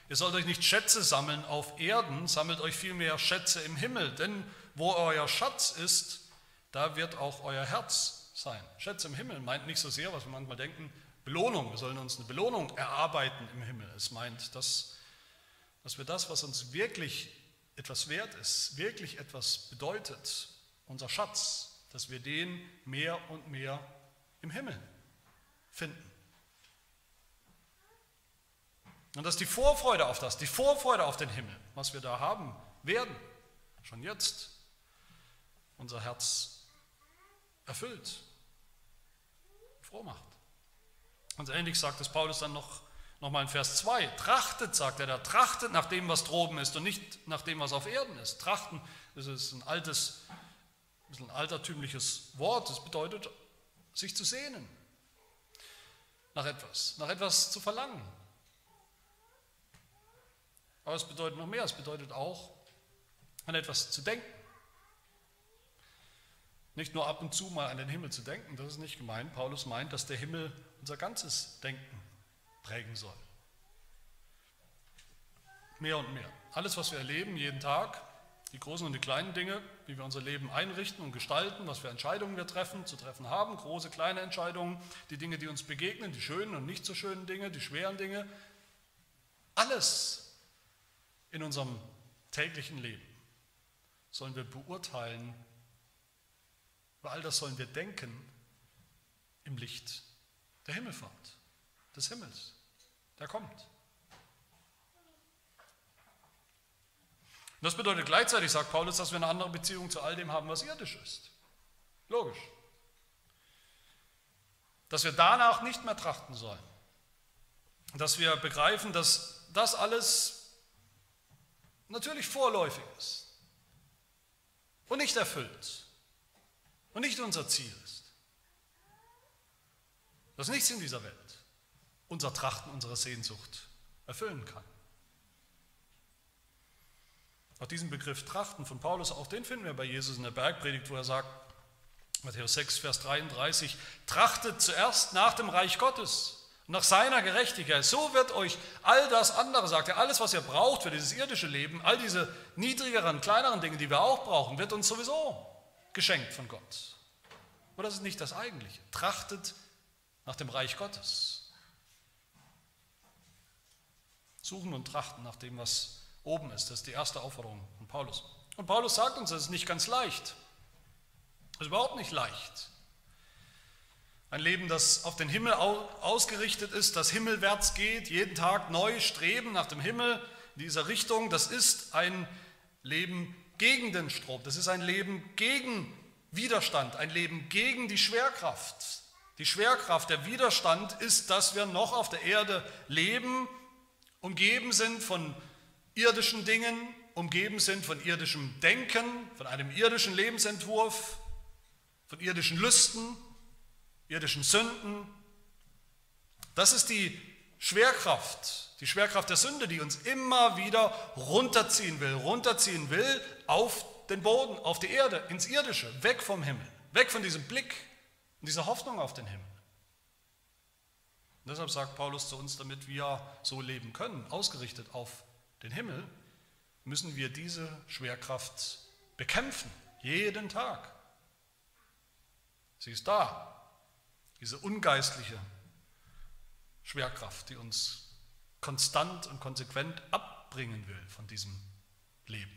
ihr sollt euch nicht Schätze sammeln auf Erden, sammelt euch vielmehr Schätze im Himmel, denn wo euer Schatz ist, da wird auch euer Herz sein. Schätze im Himmel meint nicht so sehr, was wir manchmal denken, Belohnung. Wir sollen uns eine Belohnung erarbeiten im Himmel. Es meint, dass, dass wir das, was uns wirklich etwas wert ist, wirklich etwas bedeutet, unser Schatz, dass wir den mehr und mehr im Himmel finden. Und dass die Vorfreude auf das, die Vorfreude auf den Himmel, was wir da haben werden, schon jetzt unser Herz erfüllt, froh macht. Und ähnlich sagt es Paulus dann noch, noch mal in Vers 2. Trachtet, sagt er da, trachtet nach dem, was droben ist und nicht nach dem, was auf Erden ist. Trachten, das ist ein altes, ein altertümliches Wort. Das bedeutet, sich zu sehnen nach etwas, nach etwas zu verlangen. Aber es bedeutet noch mehr, es bedeutet auch, an etwas zu denken. Nicht nur ab und zu mal an den Himmel zu denken, das ist nicht gemeint. Paulus meint, dass der Himmel unser ganzes Denken prägen soll. Mehr und mehr. Alles, was wir erleben, jeden Tag, die großen und die kleinen Dinge, wie wir unser Leben einrichten und gestalten, was für Entscheidungen wir treffen, zu treffen haben, große, kleine Entscheidungen, die Dinge, die uns begegnen, die schönen und nicht so schönen Dinge, die schweren Dinge, alles in unserem täglichen Leben sollen wir beurteilen, über all das sollen wir denken im Licht der Himmelfahrt, des Himmels, der kommt. Das bedeutet gleichzeitig, sagt Paulus, dass wir eine andere Beziehung zu all dem haben, was irdisch ist. Logisch. Dass wir danach nicht mehr trachten sollen. Dass wir begreifen, dass das alles natürlich vorläufig ist und nicht erfüllt und nicht unser Ziel dass nichts in dieser Welt unser Trachten, unsere Sehnsucht erfüllen kann. Auch diesen Begriff Trachten von Paulus, auch den finden wir bei Jesus in der Bergpredigt, wo er sagt, Matthäus 6, Vers 33, trachtet zuerst nach dem Reich Gottes, nach seiner Gerechtigkeit. So wird euch all das andere, sagt er, alles, was ihr braucht für dieses irdische Leben, all diese niedrigeren, kleineren Dinge, die wir auch brauchen, wird uns sowieso geschenkt von Gott. Aber das ist nicht das Eigentliche. Trachtet nach dem Reich Gottes. Suchen und trachten nach dem, was oben ist. Das ist die erste Aufforderung von Paulus. Und Paulus sagt uns, das ist nicht ganz leicht. Das ist überhaupt nicht leicht. Ein Leben, das auf den Himmel ausgerichtet ist, das himmelwärts geht, jeden Tag neu streben nach dem Himmel in dieser Richtung, das ist ein Leben gegen den Strom. Das ist ein Leben gegen Widerstand, ein Leben gegen die Schwerkraft. Die Schwerkraft, der Widerstand ist, dass wir noch auf der Erde leben, umgeben sind von irdischen Dingen, umgeben sind von irdischem Denken, von einem irdischen Lebensentwurf, von irdischen Lüsten, irdischen Sünden. Das ist die Schwerkraft, die Schwerkraft der Sünde, die uns immer wieder runterziehen will, runterziehen will auf den Boden, auf die Erde, ins Irdische, weg vom Himmel, weg von diesem Blick und dieser Hoffnung auf den Himmel. Und deshalb sagt Paulus zu uns, damit wir so leben können, ausgerichtet auf den Himmel, müssen wir diese Schwerkraft bekämpfen, jeden Tag. Sie ist da, diese ungeistliche Schwerkraft, die uns konstant und konsequent abbringen will von diesem Leben.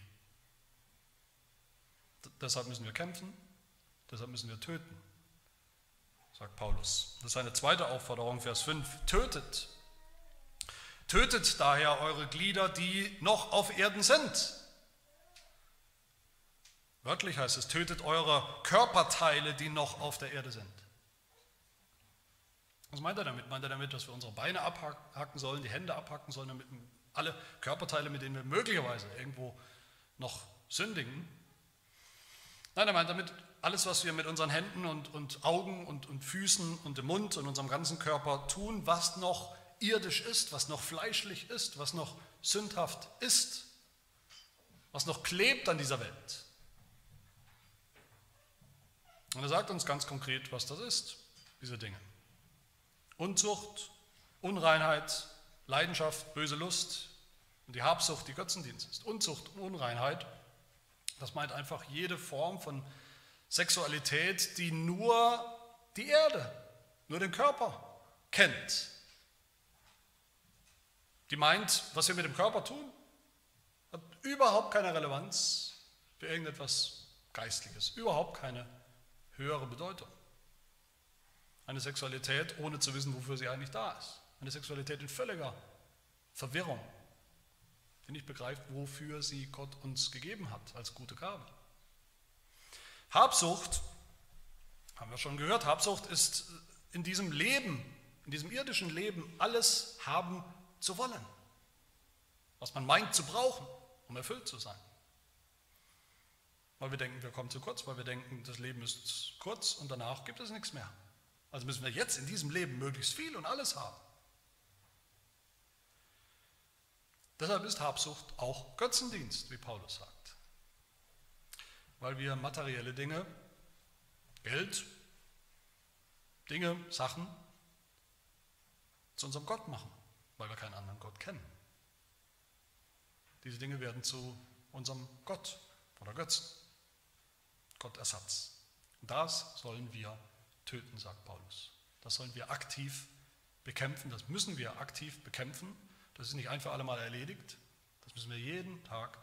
Deshalb müssen wir kämpfen, deshalb müssen wir töten, sagt Paulus. Das ist eine zweite Aufforderung, Vers 5. Tötet. Tötet daher eure Glieder, die noch auf Erden sind. Wörtlich heißt es, tötet eure Körperteile, die noch auf der Erde sind. Was meint er damit? Meint er damit, dass wir unsere Beine abhacken sollen, die Hände abhacken sollen, damit alle Körperteile, mit denen wir möglicherweise irgendwo noch sündigen? Nein, er meint damit alles, was wir mit unseren Händen und, und Augen und, und Füßen und dem Mund und unserem ganzen Körper tun, was noch irdisch ist, was noch fleischlich ist, was noch sündhaft ist, was noch klebt an dieser Welt. Und er sagt uns ganz konkret, was das ist, diese Dinge. Unzucht, Unreinheit, Leidenschaft, böse Lust und die Habsucht, die Götzendienst ist. Unzucht und Unreinheit, das meint einfach jede Form von Sexualität, die nur die Erde, nur den Körper kennt. Die meint, was wir mit dem Körper tun, hat überhaupt keine Relevanz für irgendetwas Geistliches, überhaupt keine höhere Bedeutung. Eine Sexualität, ohne zu wissen, wofür sie eigentlich da ist. Eine Sexualität in völliger Verwirrung, die nicht begreift, wofür sie Gott uns gegeben hat als gute Gabe. Habsucht, haben wir schon gehört, Habsucht ist in diesem Leben, in diesem irdischen Leben alles haben zu wollen, was man meint zu brauchen, um erfüllt zu sein. Weil wir denken, wir kommen zu kurz, weil wir denken, das Leben ist kurz und danach gibt es nichts mehr. Also müssen wir jetzt in diesem Leben möglichst viel und alles haben. Deshalb ist Habsucht auch Götzendienst, wie Paulus sagt. Weil wir materielle Dinge, Geld, Dinge, Sachen zu unserem Gott machen, weil wir keinen anderen Gott kennen. Diese Dinge werden zu unserem Gott oder Götzen. Gottersatz. Das sollen wir töten, sagt Paulus. Das sollen wir aktiv bekämpfen, das müssen wir aktiv bekämpfen. Das ist nicht ein für alle Mal erledigt. Das müssen wir jeden Tag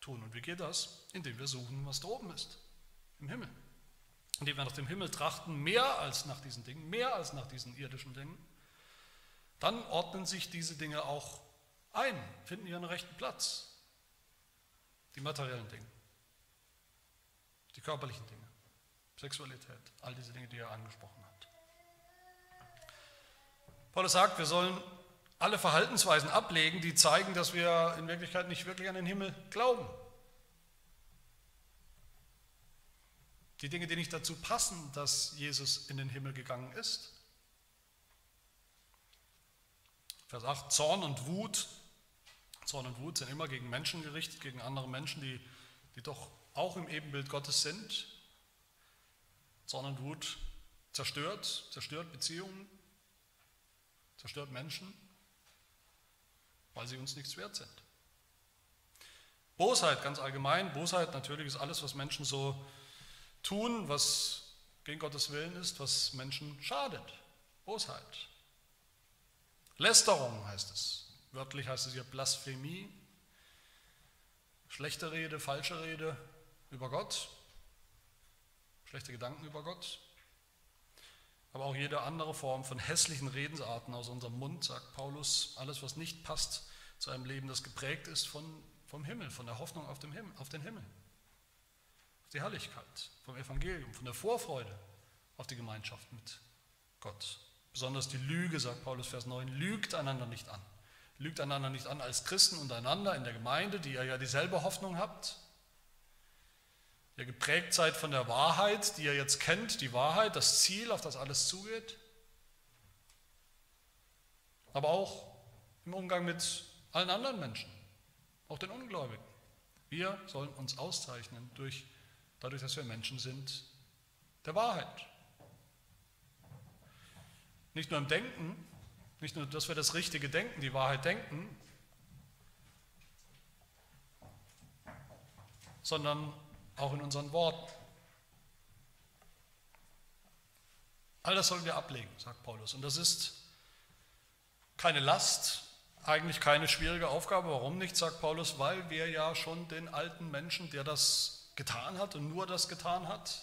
tun. Und wie geht das? Indem wir suchen, was da oben ist, im Himmel. Indem wir nach dem Himmel trachten, mehr als nach diesen Dingen, mehr als nach diesen irdischen Dingen. Dann ordnen sich diese Dinge auch ein, finden ihren rechten Platz. Die materiellen Dinge die körperlichen Dinge, Sexualität, all diese Dinge, die er angesprochen hat. Paulus sagt, wir sollen alle Verhaltensweisen ablegen, die zeigen, dass wir in Wirklichkeit nicht wirklich an den Himmel glauben. Die Dinge, die nicht dazu passen, dass Jesus in den Himmel gegangen ist. Vers 8, Zorn und Wut. Zorn und Wut sind immer gegen Menschen gerichtet, gegen andere Menschen, die, die doch auch im Ebenbild Gottes sind. Zorn und Wut zerstört, zerstört Beziehungen, zerstört Menschen, weil sie uns nichts wert sind. Bosheit ganz allgemein, Bosheit natürlich ist alles, was Menschen so tun, was gegen Gottes Willen ist, was Menschen schadet. Bosheit. Lästerung heißt es. Wörtlich heißt es hier Blasphemie. Schlechte Rede, falsche Rede über Gott. Schlechte Gedanken über Gott. Aber auch jede andere Form von hässlichen Redensarten aus unserem Mund, sagt Paulus, alles, was nicht passt zu einem Leben, das geprägt ist von, vom Himmel, von der Hoffnung auf, dem Himmel, auf den Himmel, auf die Herrlichkeit, vom Evangelium, von der Vorfreude auf die Gemeinschaft mit Gott. Besonders die Lüge, sagt Paulus Vers 9, lügt einander nicht an. Lügt einander nicht an als Christen untereinander in der Gemeinde, die ihr ja dieselbe Hoffnung habt, ihr geprägt seid von der Wahrheit, die ihr jetzt kennt, die Wahrheit, das Ziel, auf das alles zugeht, aber auch im Umgang mit allen anderen Menschen, auch den Ungläubigen. Wir sollen uns auszeichnen durch, dadurch, dass wir Menschen sind der Wahrheit. Nicht nur im Denken, nicht nur, dass wir das richtige Denken, die Wahrheit denken, sondern auch in unseren Worten. All das sollen wir ablegen, sagt Paulus. Und das ist keine Last, eigentlich keine schwierige Aufgabe. Warum nicht, sagt Paulus? Weil wir ja schon den alten Menschen, der das getan hat und nur das getan hat,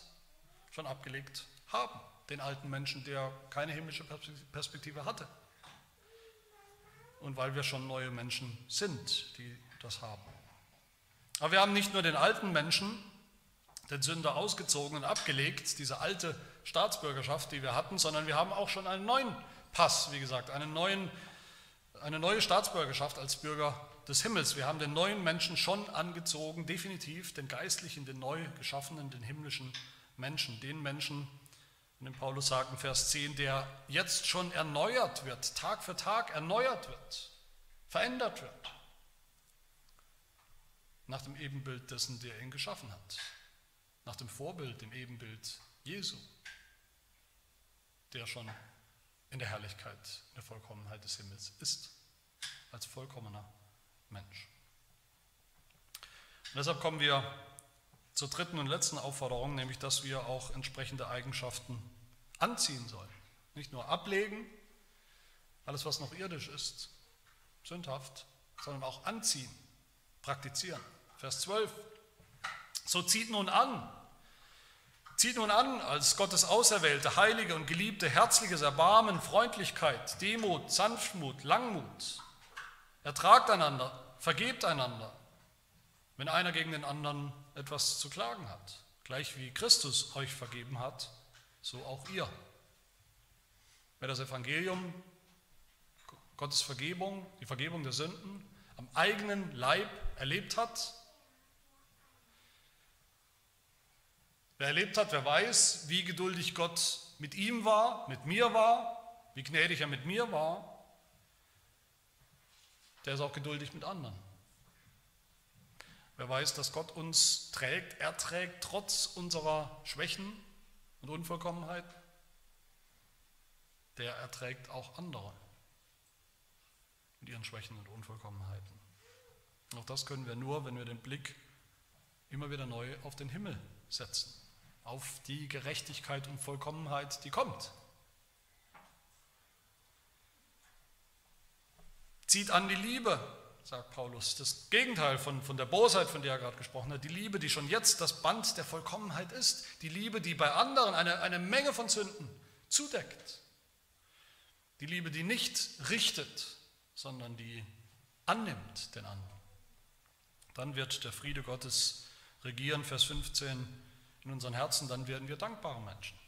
schon abgelegt haben. Den alten Menschen, der keine himmlische Perspektive hatte. Und weil wir schon neue Menschen sind, die das haben. Aber wir haben nicht nur den alten Menschen, den Sünder ausgezogen und abgelegt, diese alte Staatsbürgerschaft, die wir hatten, sondern wir haben auch schon einen neuen Pass, wie gesagt, einen neuen, eine neue Staatsbürgerschaft als Bürger des Himmels. Wir haben den neuen Menschen schon angezogen, definitiv den geistlichen, den neu geschaffenen, den himmlischen Menschen, den Menschen, in dem Paulus sagt in Vers 10, der jetzt schon erneuert wird, Tag für Tag erneuert wird, verändert wird, nach dem Ebenbild dessen, der ihn geschaffen hat nach dem Vorbild, dem Ebenbild Jesu, der schon in der Herrlichkeit, in der Vollkommenheit des Himmels ist, als vollkommener Mensch. Und deshalb kommen wir zur dritten und letzten Aufforderung, nämlich dass wir auch entsprechende Eigenschaften anziehen sollen. Nicht nur ablegen, alles was noch irdisch ist, sündhaft, sondern auch anziehen, praktizieren. Vers 12. So zieht nun an, Zieht nun an als Gottes Auserwählte, heilige und geliebte, herzliches Erbarmen, Freundlichkeit, Demut, Sanftmut, Langmut. Ertragt einander, vergebt einander, wenn einer gegen den anderen etwas zu klagen hat. Gleich wie Christus euch vergeben hat, so auch ihr. Wer das Evangelium, Gottes Vergebung, die Vergebung der Sünden am eigenen Leib erlebt hat, Wer erlebt hat, wer weiß, wie geduldig Gott mit ihm war, mit mir war, wie gnädig er mit mir war, der ist auch geduldig mit anderen. Wer weiß, dass Gott uns trägt, er trägt trotz unserer Schwächen und Unvollkommenheit, der erträgt auch andere mit ihren Schwächen und Unvollkommenheiten. Auch das können wir nur, wenn wir den Blick immer wieder neu auf den Himmel setzen auf die Gerechtigkeit und Vollkommenheit, die kommt. Zieht an die Liebe, sagt Paulus. Das Gegenteil von, von der Bosheit, von der er gerade gesprochen hat. Die Liebe, die schon jetzt das Band der Vollkommenheit ist. Die Liebe, die bei anderen eine, eine Menge von Sünden zudeckt. Die Liebe, die nicht richtet, sondern die annimmt den anderen. Dann wird der Friede Gottes regieren, Vers 15 in unseren Herzen, dann werden wir dankbare Menschen.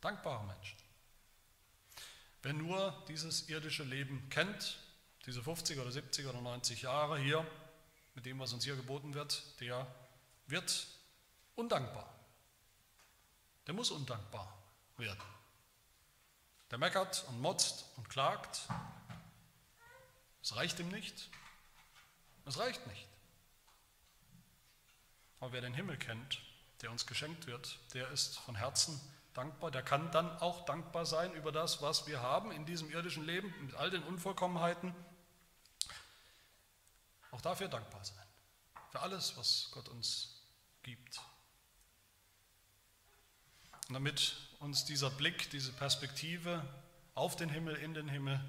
Dankbare Menschen. Wer nur dieses irdische Leben kennt, diese 50 oder 70 oder 90 Jahre hier, mit dem, was uns hier geboten wird, der wird undankbar. Der muss undankbar werden. Der meckert und motzt und klagt. Es reicht ihm nicht. Es reicht nicht. Aber wer den Himmel kennt, der uns geschenkt wird, der ist von Herzen dankbar. Der kann dann auch dankbar sein über das, was wir haben in diesem irdischen Leben, mit all den Unvollkommenheiten. Auch dafür dankbar sein. Für alles, was Gott uns gibt. Und damit uns dieser Blick, diese Perspektive auf den Himmel, in den Himmel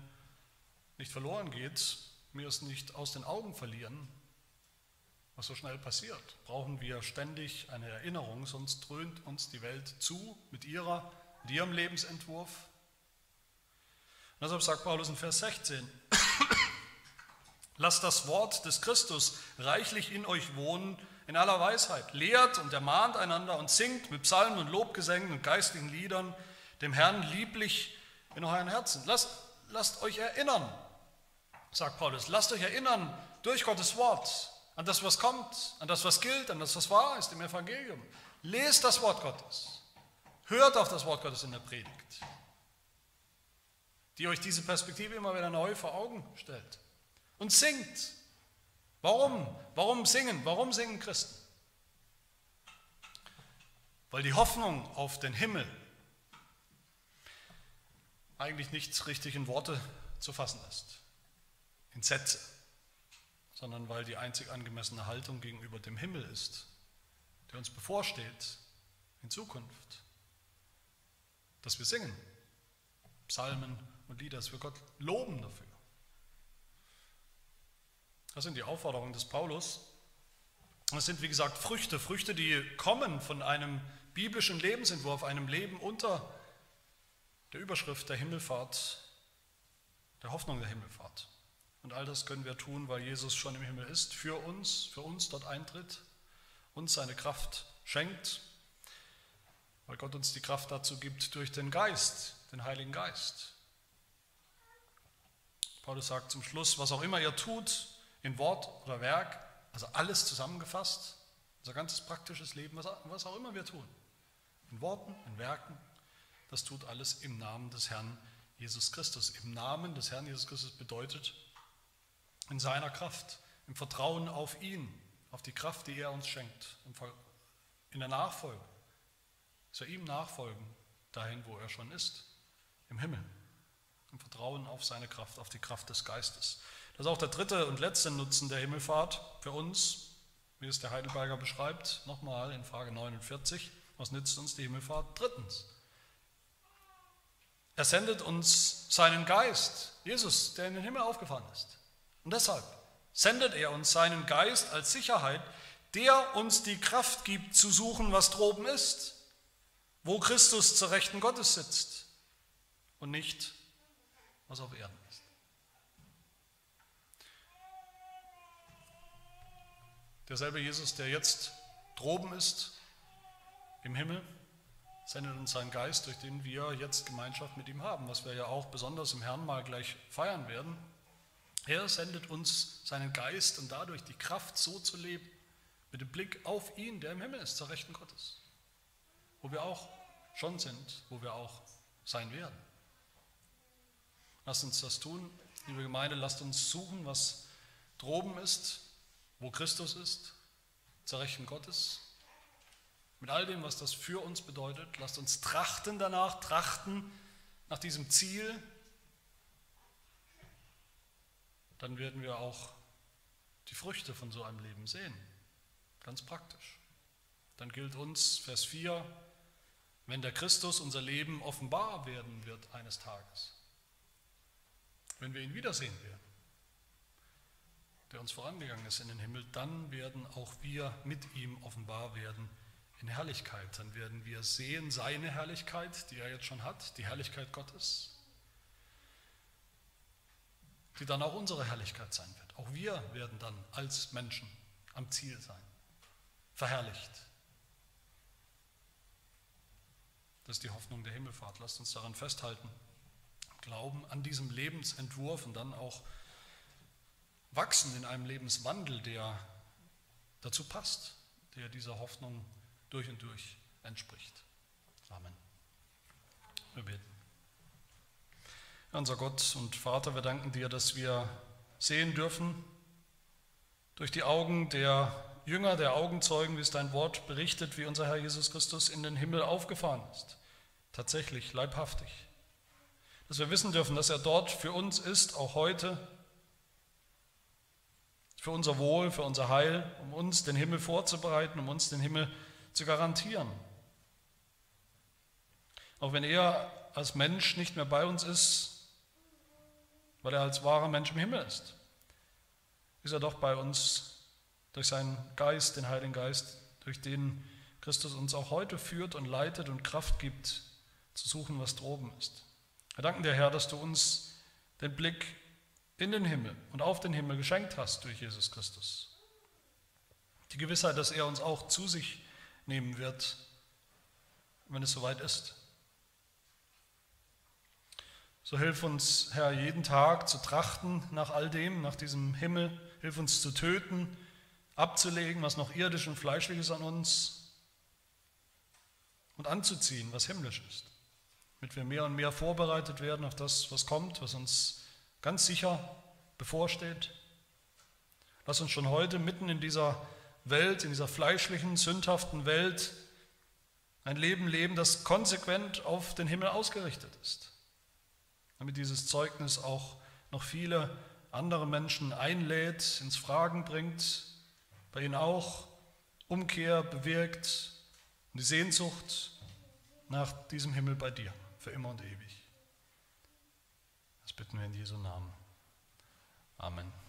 nicht verloren geht, wir es nicht aus den Augen verlieren, was so schnell passiert, brauchen wir ständig eine Erinnerung, sonst dröhnt uns die Welt zu mit ihrer, mit ihrem Lebensentwurf. Und deshalb sagt Paulus in Vers 16, (coughs) lasst das Wort des Christus reichlich in euch wohnen, in aller Weisheit, lehrt und ermahnt einander und singt mit Psalmen und Lobgesängen und geistlichen Liedern dem Herrn lieblich in euren Herzen. Lasst, lasst euch erinnern, sagt Paulus, lasst euch erinnern durch Gottes Wort an das, was kommt, an das, was gilt, an das, was wahr ist im Evangelium. Lest das Wort Gottes. Hört auf das Wort Gottes in der Predigt, die euch diese Perspektive immer wieder neu vor Augen stellt. Und singt. Warum? Warum singen? Warum singen Christen? Weil die Hoffnung auf den Himmel eigentlich nicht richtig in Worte zu fassen ist, in Sätze sondern weil die einzig angemessene Haltung gegenüber dem Himmel ist, der uns bevorsteht in Zukunft. Dass wir singen, Psalmen und Lieder, dass wir Gott loben dafür. Das sind die Aufforderungen des Paulus. Das sind, wie gesagt, Früchte, Früchte, die kommen von einem biblischen Lebensentwurf, einem Leben unter der Überschrift der Himmelfahrt, der Hoffnung der Himmelfahrt. Und all das können wir tun, weil Jesus schon im Himmel ist, für uns, für uns dort eintritt, uns seine Kraft schenkt, weil Gott uns die Kraft dazu gibt durch den Geist, den Heiligen Geist. Paulus sagt zum Schluss, was auch immer ihr tut, in Wort oder Werk, also alles zusammengefasst, unser ganzes praktisches Leben, was auch immer wir tun, in Worten, in Werken, das tut alles im Namen des Herrn Jesus Christus. Im Namen des Herrn Jesus Christus bedeutet, in seiner Kraft, im Vertrauen auf ihn, auf die Kraft, die er uns schenkt, in der Nachfolge, wir ihm nachfolgen, dahin, wo er schon ist, im Himmel, im Vertrauen auf seine Kraft, auf die Kraft des Geistes. Das ist auch der dritte und letzte Nutzen der Himmelfahrt für uns, wie es der Heidelberger beschreibt, nochmal in Frage 49. Was nützt uns die Himmelfahrt? Drittens, er sendet uns seinen Geist, Jesus, der in den Himmel aufgefahren ist. Und deshalb sendet er uns seinen Geist als Sicherheit, der uns die Kraft gibt zu suchen, was droben ist, wo Christus zur Rechten Gottes sitzt und nicht, was auf Erden ist. Derselbe Jesus, der jetzt droben ist im Himmel, sendet uns seinen Geist, durch den wir jetzt Gemeinschaft mit ihm haben, was wir ja auch besonders im Herrn mal gleich feiern werden. Er sendet uns seinen Geist und dadurch die Kraft, so zu leben, mit dem Blick auf ihn, der im Himmel ist, zur Rechten Gottes, wo wir auch schon sind, wo wir auch sein werden. Lasst uns das tun, liebe Gemeinde, lasst uns suchen, was droben ist, wo Christus ist, zur Rechten Gottes, mit all dem, was das für uns bedeutet. Lasst uns trachten danach, trachten nach diesem Ziel, dann werden wir auch die Früchte von so einem Leben sehen. Ganz praktisch. Dann gilt uns Vers 4, wenn der Christus unser Leben offenbar werden wird eines Tages, wenn wir ihn wiedersehen werden, der uns vorangegangen ist in den Himmel, dann werden auch wir mit ihm offenbar werden in Herrlichkeit. Dann werden wir sehen seine Herrlichkeit, die er jetzt schon hat, die Herrlichkeit Gottes die dann auch unsere Herrlichkeit sein wird. Auch wir werden dann als Menschen am Ziel sein, verherrlicht. Das ist die Hoffnung der Himmelfahrt. Lasst uns daran festhalten, glauben an diesem Lebensentwurf und dann auch wachsen in einem Lebenswandel, der dazu passt, der dieser Hoffnung durch und durch entspricht. Amen. Wir beten. Unser Gott und Vater, wir danken dir, dass wir sehen dürfen durch die Augen der Jünger, der Augenzeugen, wie es dein Wort berichtet, wie unser Herr Jesus Christus in den Himmel aufgefahren ist. Tatsächlich, leibhaftig. Dass wir wissen dürfen, dass er dort für uns ist, auch heute, für unser Wohl, für unser Heil, um uns den Himmel vorzubereiten, um uns den Himmel zu garantieren. Auch wenn er als Mensch nicht mehr bei uns ist, weil er als wahrer Mensch im Himmel ist, ist er doch bei uns durch seinen Geist, den Heiligen Geist, durch den Christus uns auch heute führt und leitet und Kraft gibt, zu suchen, was droben ist. Wir danken dir, Herr, dass du uns den Blick in den Himmel und auf den Himmel geschenkt hast durch Jesus Christus. Die Gewissheit, dass er uns auch zu sich nehmen wird, wenn es soweit ist. So hilf uns, Herr, jeden Tag zu trachten nach all dem, nach diesem Himmel. Hilf uns zu töten, abzulegen, was noch irdisch und fleischlich ist an uns und anzuziehen, was himmlisch ist, damit wir mehr und mehr vorbereitet werden auf das, was kommt, was uns ganz sicher bevorsteht. Lass uns schon heute mitten in dieser Welt, in dieser fleischlichen, sündhaften Welt, ein Leben leben, das konsequent auf den Himmel ausgerichtet ist, damit dieses Zeugnis auch noch viele andere Menschen einlädt, ins Fragen bringt, bei ihnen auch Umkehr bewirkt und die Sehnsucht nach diesem Himmel bei dir für immer und ewig. Das bitten wir in Jesu Namen. Amen.